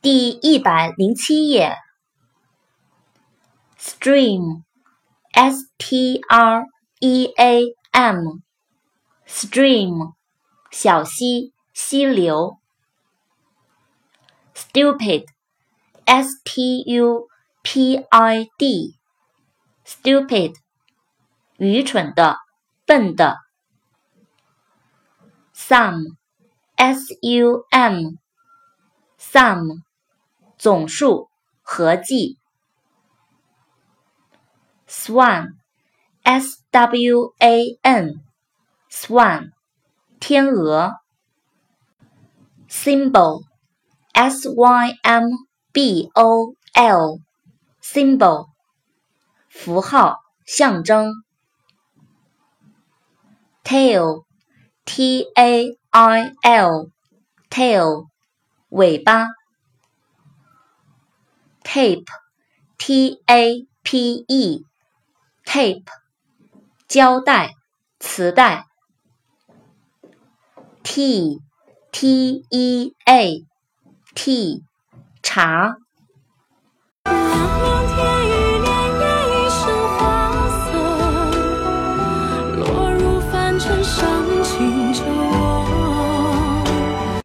第一百零七页。stream，s-t-r-e-a-m，stream，小溪、溪流。stupid，s-t-u-p-i-d，stupid，愚蠢的、笨的。sum，s-u-m，sum。总数、合计。swan，s-w-a-n，swan，天鹅。symbol，s-y-m-b-o-l，symbol，符号、象征。tail，t-a-i-l，tail，尾巴。tape，t-a-p-e，tape，胶带、磁带。t, t e a, t, 茶。